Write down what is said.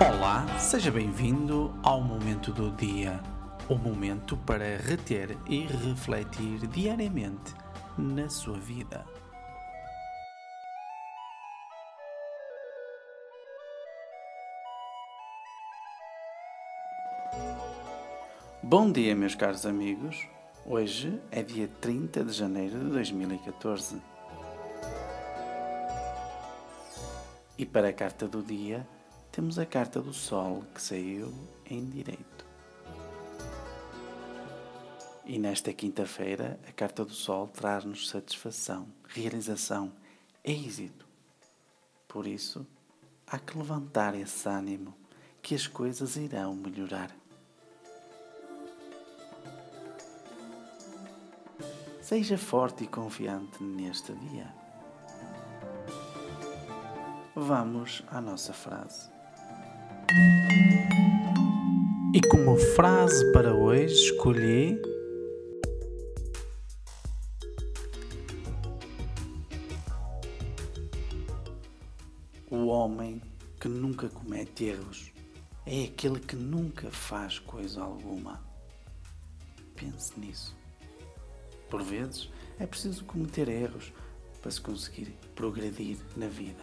Olá, seja bem-vindo ao Momento do Dia, o momento para reter e refletir diariamente na sua vida. Bom dia, meus caros amigos. Hoje é dia 30 de janeiro de 2014. E para a carta do dia, temos a carta do Sol que saiu em direito. E nesta quinta-feira, a carta do Sol traz-nos satisfação, realização, êxito. Por isso, há que levantar esse ânimo, que as coisas irão melhorar. Seja forte e confiante neste dia. Vamos à nossa frase. E como frase para hoje escolhi O homem que nunca comete erros é aquele que nunca faz coisa alguma. Pense nisso. Por vezes é preciso cometer erros para se conseguir progredir na vida.